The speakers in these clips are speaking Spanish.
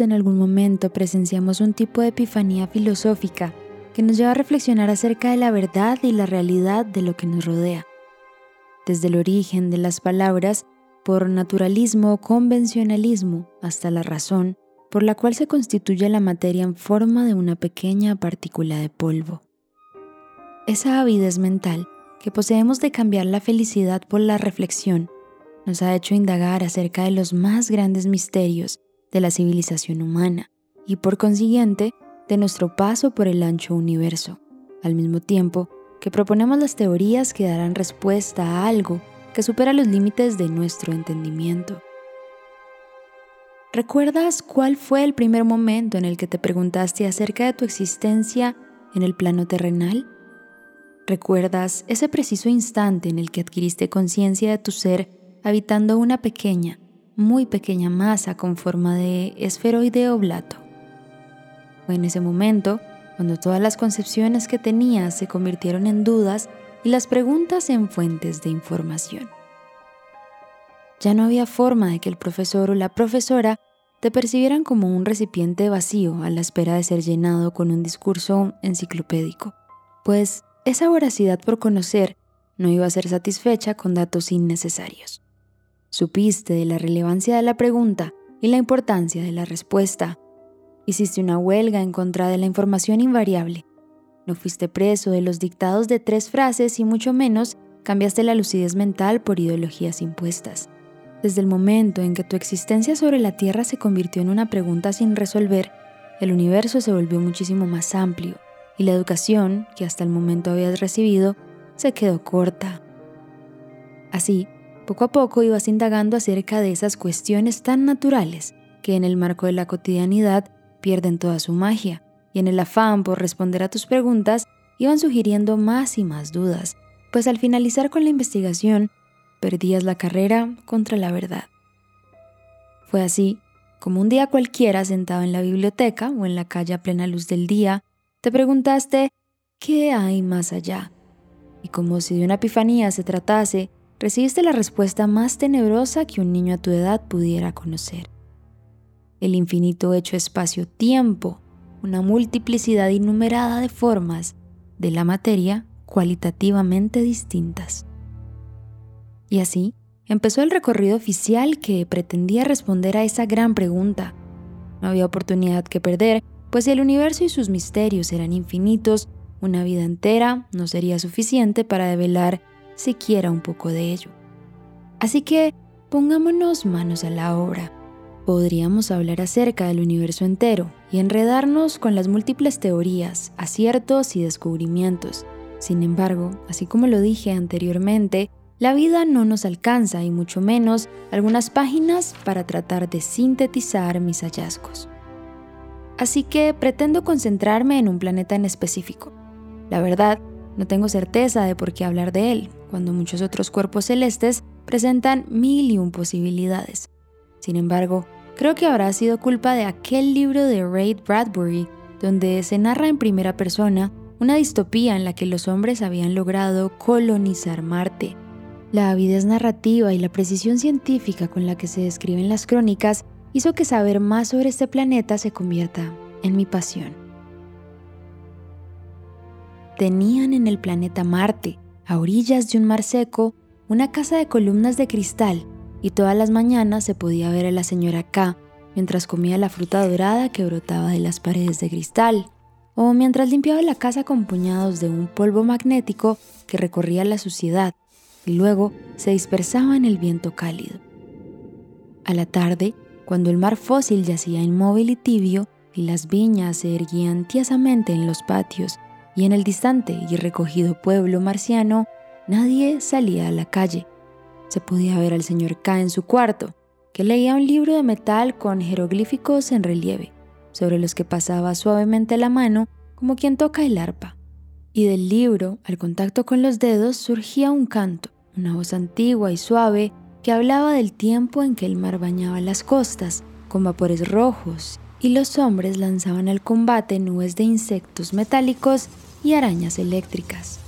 En algún momento presenciamos un tipo de epifanía filosófica que nos lleva a reflexionar acerca de la verdad y la realidad de lo que nos rodea. Desde el origen de las palabras, por naturalismo o convencionalismo, hasta la razón, por la cual se constituye la materia en forma de una pequeña partícula de polvo. Esa avidez mental que poseemos de cambiar la felicidad por la reflexión nos ha hecho indagar acerca de los más grandes misterios de la civilización humana y por consiguiente de nuestro paso por el ancho universo, al mismo tiempo que proponemos las teorías que darán respuesta a algo que supera los límites de nuestro entendimiento. ¿Recuerdas cuál fue el primer momento en el que te preguntaste acerca de tu existencia en el plano terrenal? ¿Recuerdas ese preciso instante en el que adquiriste conciencia de tu ser habitando una pequeña, muy pequeña masa con forma de esferoide oblato. En ese momento cuando todas las concepciones que tenías se convirtieron en dudas y las preguntas en fuentes de información. Ya no había forma de que el profesor o la profesora te percibieran como un recipiente vacío a la espera de ser llenado con un discurso enciclopédico, pues esa voracidad por conocer no iba a ser satisfecha con datos innecesarios. Supiste de la relevancia de la pregunta y la importancia de la respuesta. Hiciste una huelga en contra de la información invariable. No fuiste preso de los dictados de tres frases y mucho menos cambiaste la lucidez mental por ideologías impuestas. Desde el momento en que tu existencia sobre la Tierra se convirtió en una pregunta sin resolver, el universo se volvió muchísimo más amplio y la educación que hasta el momento habías recibido se quedó corta. Así, poco a poco ibas indagando acerca de esas cuestiones tan naturales que en el marco de la cotidianidad pierden toda su magia, y en el afán por responder a tus preguntas iban sugiriendo más y más dudas, pues al finalizar con la investigación perdías la carrera contra la verdad. Fue así como un día cualquiera sentado en la biblioteca o en la calle a plena luz del día, te preguntaste ¿qué hay más allá? Y como si de una epifanía se tratase, recibiste la respuesta más tenebrosa que un niño a tu edad pudiera conocer. El infinito hecho espacio-tiempo, una multiplicidad innumerada de formas de la materia cualitativamente distintas. Y así empezó el recorrido oficial que pretendía responder a esa gran pregunta. No había oportunidad que perder, pues si el universo y sus misterios eran infinitos, una vida entera no sería suficiente para develar siquiera un poco de ello. Así que pongámonos manos a la obra. Podríamos hablar acerca del universo entero y enredarnos con las múltiples teorías, aciertos y descubrimientos. Sin embargo, así como lo dije anteriormente, la vida no nos alcanza y mucho menos algunas páginas para tratar de sintetizar mis hallazgos. Así que pretendo concentrarme en un planeta en específico. La verdad, no tengo certeza de por qué hablar de él, cuando muchos otros cuerpos celestes presentan mil y un posibilidades. Sin embargo, creo que habrá sido culpa de aquel libro de Ray Bradbury, donde se narra en primera persona una distopía en la que los hombres habían logrado colonizar Marte. La avidez narrativa y la precisión científica con la que se describen las crónicas hizo que saber más sobre este planeta se convierta en mi pasión. Tenían en el planeta Marte a orillas de un mar seco, una casa de columnas de cristal, y todas las mañanas se podía ver a la señora K mientras comía la fruta dorada que brotaba de las paredes de cristal, o mientras limpiaba la casa con puñados de un polvo magnético que recorría la suciedad y luego se dispersaba en el viento cálido. A la tarde, cuando el mar fósil yacía inmóvil y tibio y las viñas se erguían tiesamente en los patios y en el distante y recogido pueblo marciano, nadie salía a la calle. Se podía ver al señor K en su cuarto, que leía un libro de metal con jeroglíficos en relieve sobre los que pasaba suavemente la mano como quien toca el arpa. Y del libro, al contacto con los dedos, surgía un canto, una voz antigua y suave que hablaba del tiempo en que el mar bañaba las costas con vapores rojos y los hombres lanzaban al combate nubes de insectos metálicos y arañas eléctricas.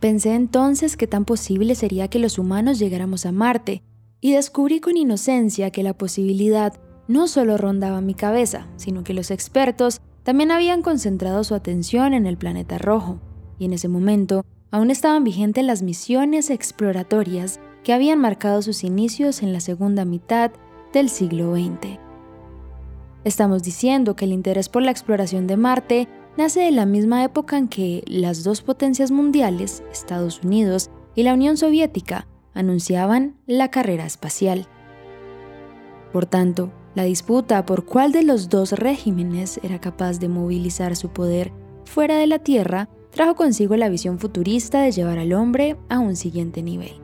Pensé entonces que tan posible sería que los humanos llegáramos a Marte, y descubrí con inocencia que la posibilidad no solo rondaba mi cabeza, sino que los expertos también habían concentrado su atención en el planeta rojo, y en ese momento aún estaban vigentes las misiones exploratorias que habían marcado sus inicios en la segunda mitad del siglo XX. Estamos diciendo que el interés por la exploración de Marte nace de la misma época en que las dos potencias mundiales, Estados Unidos y la Unión Soviética, anunciaban la carrera espacial. Por tanto, la disputa por cuál de los dos regímenes era capaz de movilizar su poder fuera de la Tierra trajo consigo la visión futurista de llevar al hombre a un siguiente nivel.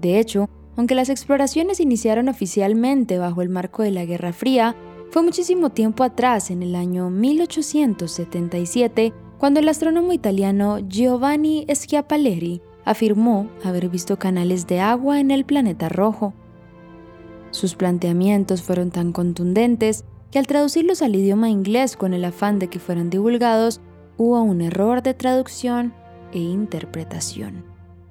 De hecho, aunque las exploraciones iniciaron oficialmente bajo el marco de la Guerra Fría, fue muchísimo tiempo atrás, en el año 1877, cuando el astrónomo italiano Giovanni Schiaparelli afirmó haber visto canales de agua en el planeta rojo. Sus planteamientos fueron tan contundentes que al traducirlos al idioma inglés con el afán de que fueran divulgados, hubo un error de traducción e interpretación.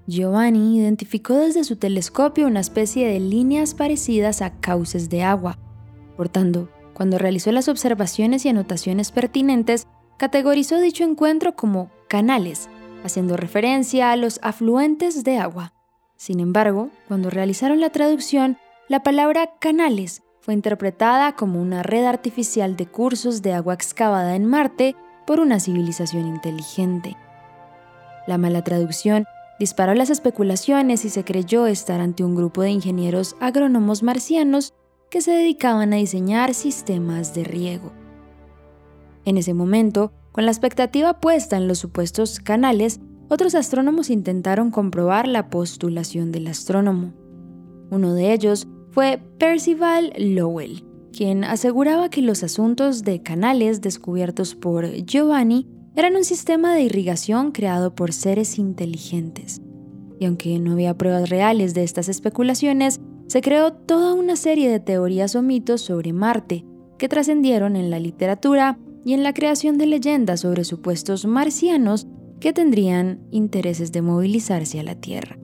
Giovanni identificó desde su telescopio una especie de líneas parecidas a cauces de agua. Por tanto, cuando realizó las observaciones y anotaciones pertinentes, categorizó dicho encuentro como canales, haciendo referencia a los afluentes de agua. Sin embargo, cuando realizaron la traducción, la palabra canales fue interpretada como una red artificial de cursos de agua excavada en Marte por una civilización inteligente. La mala traducción disparó las especulaciones y se creyó estar ante un grupo de ingenieros agrónomos marcianos que se dedicaban a diseñar sistemas de riego. En ese momento, con la expectativa puesta en los supuestos canales, otros astrónomos intentaron comprobar la postulación del astrónomo. Uno de ellos fue Percival Lowell, quien aseguraba que los asuntos de canales descubiertos por Giovanni eran un sistema de irrigación creado por seres inteligentes. Y aunque no había pruebas reales de estas especulaciones, se creó toda una serie de teorías o mitos sobre Marte que trascendieron en la literatura y en la creación de leyendas sobre supuestos marcianos que tendrían intereses de movilizarse a la Tierra.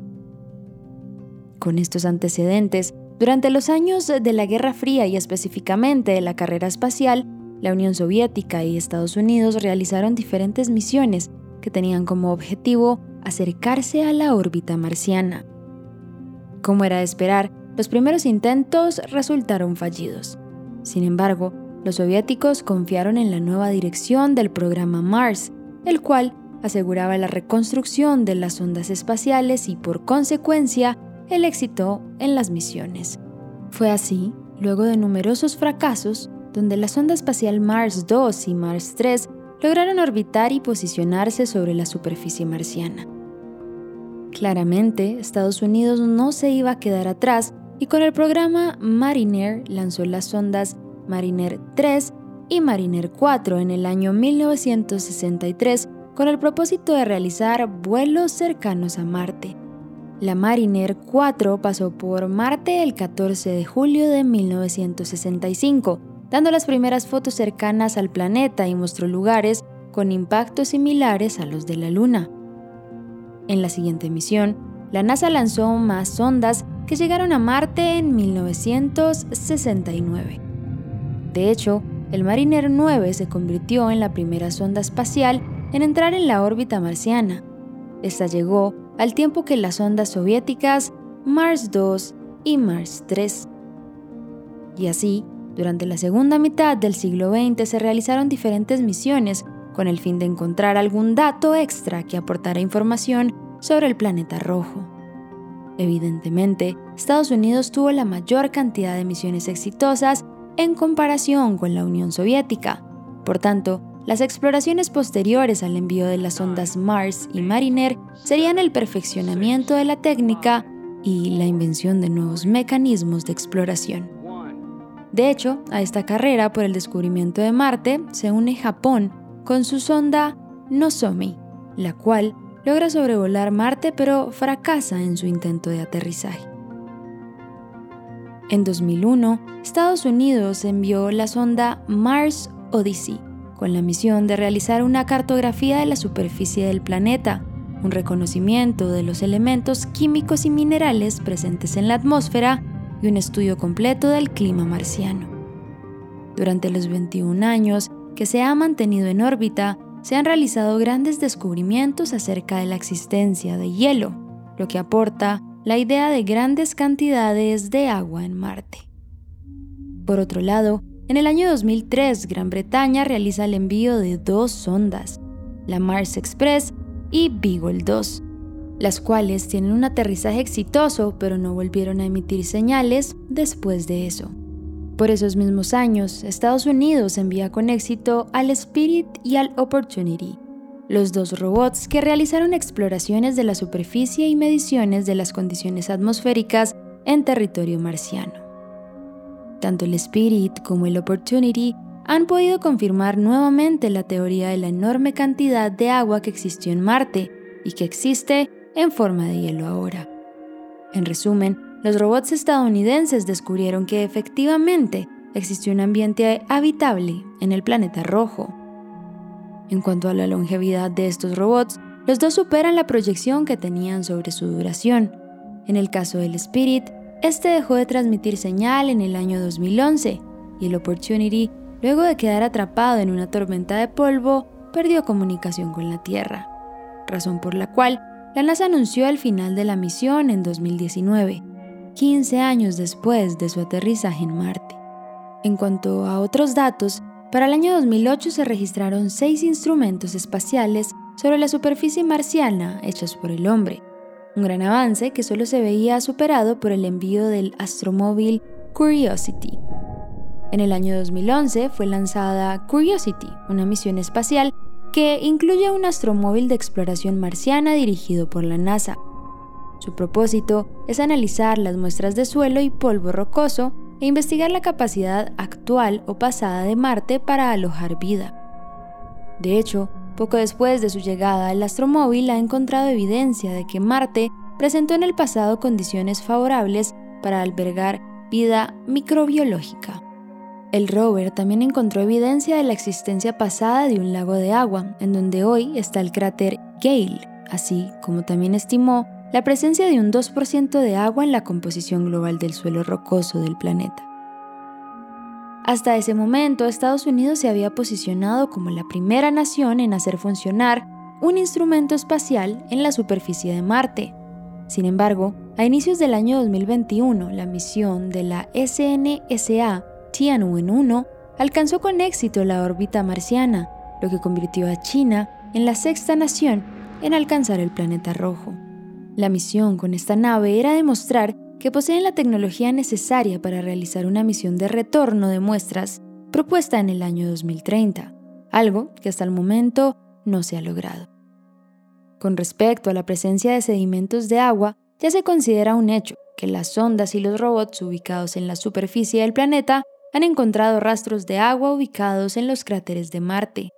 Con estos antecedentes, durante los años de la Guerra Fría y específicamente de la carrera espacial, la Unión Soviética y Estados Unidos realizaron diferentes misiones que tenían como objetivo acercarse a la órbita marciana. Como era de esperar, los primeros intentos resultaron fallidos. Sin embargo, los soviéticos confiaron en la nueva dirección del programa Mars, el cual aseguraba la reconstrucción de las ondas espaciales y por consecuencia el éxito en las misiones. Fue así, luego de numerosos fracasos, donde la sonda espacial Mars 2 y Mars 3 lograron orbitar y posicionarse sobre la superficie marciana. Claramente, Estados Unidos no se iba a quedar atrás y con el programa Mariner lanzó las sondas Mariner 3 y Mariner 4 en el año 1963 con el propósito de realizar vuelos cercanos a Marte. La Mariner 4 pasó por Marte el 14 de julio de 1965, dando las primeras fotos cercanas al planeta y mostró lugares con impactos similares a los de la Luna. En la siguiente misión, la NASA lanzó más sondas que llegaron a Marte en 1969. De hecho, el Mariner 9 se convirtió en la primera sonda espacial en entrar en la órbita marciana. Esta llegó al tiempo que las ondas soviéticas Mars 2 y Mars 3. Y así, Durante la segunda mitad del siglo XX se realizaron diferentes misiones con el fin de encontrar algún dato extra que aportara información sobre el planeta rojo. Evidentemente, Estados Unidos tuvo la mayor cantidad de misiones exitosas en comparación con la Unión Soviética. Por tanto, las exploraciones posteriores al envío de las ondas Mars y Mariner serían el perfeccionamiento de la técnica y la invención de nuevos mecanismos de exploración. De hecho, a esta carrera por el descubrimiento de Marte se une Japón con su sonda Nozomi, la cual logra sobrevolar Marte pero fracasa en su intento de aterrizaje. En 2001, Estados Unidos envió la sonda Mars Odyssey con la misión de realizar una cartografía de la superficie del planeta, un reconocimiento de los elementos químicos y minerales presentes en la atmósfera y un estudio completo del clima marciano. Durante los 21 años que se ha mantenido en órbita, se han realizado grandes descubrimientos acerca de la existencia de hielo, lo que aporta la idea de grandes cantidades de agua en Marte. Por otro lado, en el año 2003 Gran Bretaña realiza el envío de dos sondas, la Mars Express y Beagle 2, las cuales tienen un aterrizaje exitoso pero no volvieron a emitir señales después de eso. Por esos mismos años, Estados Unidos envía con éxito al Spirit y al Opportunity, los dos robots que realizaron exploraciones de la superficie y mediciones de las condiciones atmosféricas en territorio marciano. Tanto el Spirit como el Opportunity han podido confirmar nuevamente la teoría de la enorme cantidad de agua que existió en Marte y que existe en forma de hielo ahora. En resumen, los robots estadounidenses descubrieron que efectivamente existió un ambiente habitable en el planeta rojo. En cuanto a la longevidad de estos robots, los dos superan la proyección que tenían sobre su duración. En el caso del Spirit, este dejó de transmitir señal en el año 2011 y el Opportunity, luego de quedar atrapado en una tormenta de polvo, perdió comunicación con la Tierra, razón por la cual la NASA anunció el final de la misión en 2019 15 años después de su aterrizaje en Marte. En cuanto a otros datos, para el año 2008 se registraron seis instrumentos espaciales sobre la superficie marciana hechos por el hombre, un gran avance que solo se veía superado por el envío del astromóvil Curiosity. En el año 2011 fue lanzada Curiosity, una misión espacial que incluye un astromóvil de exploración marciana dirigido por la NASA, su propósito es analizar las muestras de suelo y polvo rocoso e investigar la capacidad actual o pasada de Marte para alojar vida. De hecho, poco después de su llegada, el astromóvil ha encontrado evidencia de que Marte presentó en el pasado condiciones favorables para albergar vida microbiológica. El rover también encontró evidencia de la existencia pasada de un lago de agua, en donde hoy está el cráter Gale, así como también estimó la presencia de un 2% de agua en la composición global del suelo rocoso del planeta. Hasta ese momento, Estados Unidos se había posicionado como la primera nación en hacer funcionar un instrumento espacial en la superficie de Marte. Sin embargo, a inicios del año 2021, la misión de la SNSA Tianwen-1 alcanzó con éxito la órbita marciana, lo que convirtió a China en la sexta nación en alcanzar el planeta rojo. La misión con esta nave era demostrar que poseen la tecnología necesaria para realizar una misión de retorno de muestras propuesta en el año 2030, algo que hasta el momento no se ha logrado. Con respecto a la presencia de sedimentos de agua, ya se considera un hecho que las sondas y los robots ubicados en la superficie del planeta han encontrado rastros de agua ubicados en los cráteres de Marte.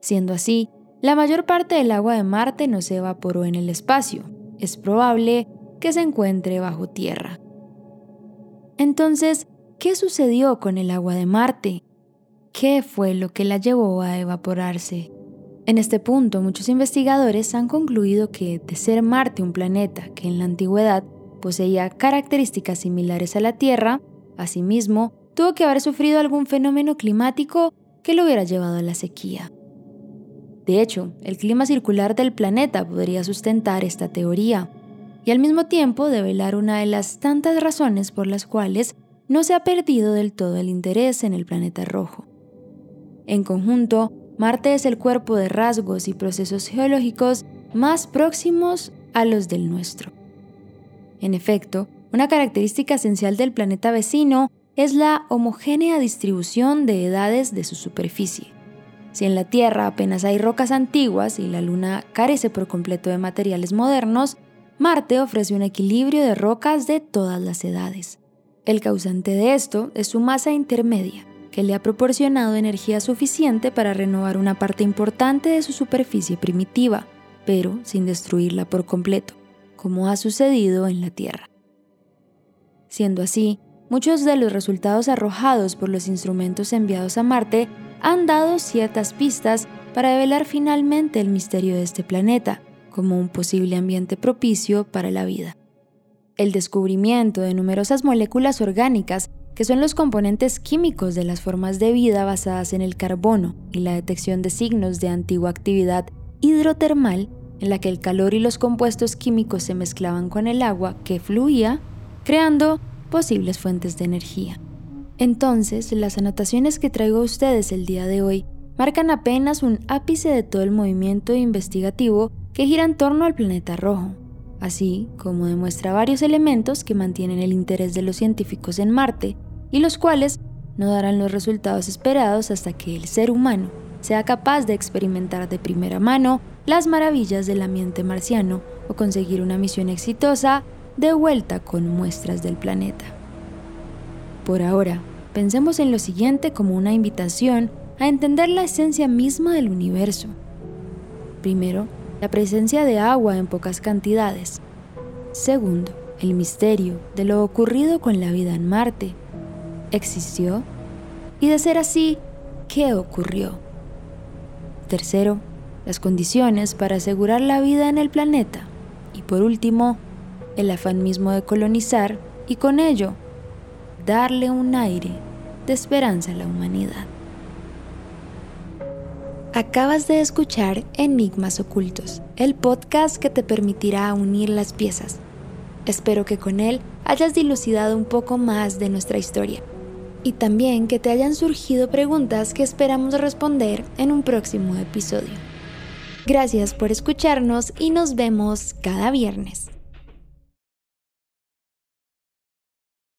Siendo así, la mayor parte del agua de Marte no se evaporó en el espacio, es probable que se encuentre bajo tierra. Entonces, ¿qué sucedió con el agua de Marte? ¿Qué fue lo que la llevó a evaporarse? En este punto, muchos investigadores han concluido que, de ser Marte un planeta que en la antigüedad poseía características similares a la Tierra, asimismo, tuvo que haber sufrido algún fenómeno climático que lo hubiera llevado a la sequía. De hecho, el clima circular del planeta podría sustentar esta teoría y al mismo tiempo develar una de las tantas razones por las cuales no se ha perdido del todo el interés en el planeta rojo. En conjunto, Marte es el cuerpo de rasgos y procesos geológicos más próximos a los del nuestro. En efecto, una característica esencial del planeta vecino es la homogénea distribución de edades de su superficie. Si en la Tierra apenas hay rocas antiguas y la Luna carece por completo de materiales modernos, Marte ofrece un equilibrio de rocas de todas las edades. El causante de esto es su masa intermedia, que le ha proporcionado energía suficiente para renovar una parte importante de su superficie primitiva, pero sin destruirla por completo, como ha sucedido en la Tierra. Siendo así, muchos de los resultados arrojados por los instrumentos enviados a Marte han dado ciertas pistas para develar finalmente el misterio de este planeta, como un posible ambiente propicio para la vida. El descubrimiento de numerosas moléculas orgánicas que son los componentes químicos de las formas de vida basadas en el carbono y la detección de signos de antigua actividad hidrotermal en la que el calor y los compuestos químicos se mezclaban con el agua que fluía, creando posibles fuentes de energía. Entonces, las anotaciones que traigo a ustedes el día de hoy marcan apenas un ápice de todo el movimiento investigativo que gira en torno al planeta rojo, así como demuestra varios elementos que mantienen el interés de los científicos en Marte y los cuales no darán los resultados esperados hasta que el ser humano sea capaz de experimentar de primera mano las maravillas del ambiente marciano o conseguir una misión exitosa de vuelta con muestras del planeta. Por ahora, pensemos en lo siguiente como una invitación a entender la esencia misma del universo. Primero, la presencia de agua en pocas cantidades. Segundo, el misterio de lo ocurrido con la vida en Marte. ¿Existió? Y de ser así, ¿qué ocurrió? Tercero, las condiciones para asegurar la vida en el planeta. Y por último, el afán mismo de colonizar y con ello darle un aire de esperanza a la humanidad. Acabas de escuchar Enigmas Ocultos, el podcast que te permitirá unir las piezas. Espero que con él hayas dilucidado un poco más de nuestra historia y también que te hayan surgido preguntas que esperamos responder en un próximo episodio. Gracias por escucharnos y nos vemos cada viernes.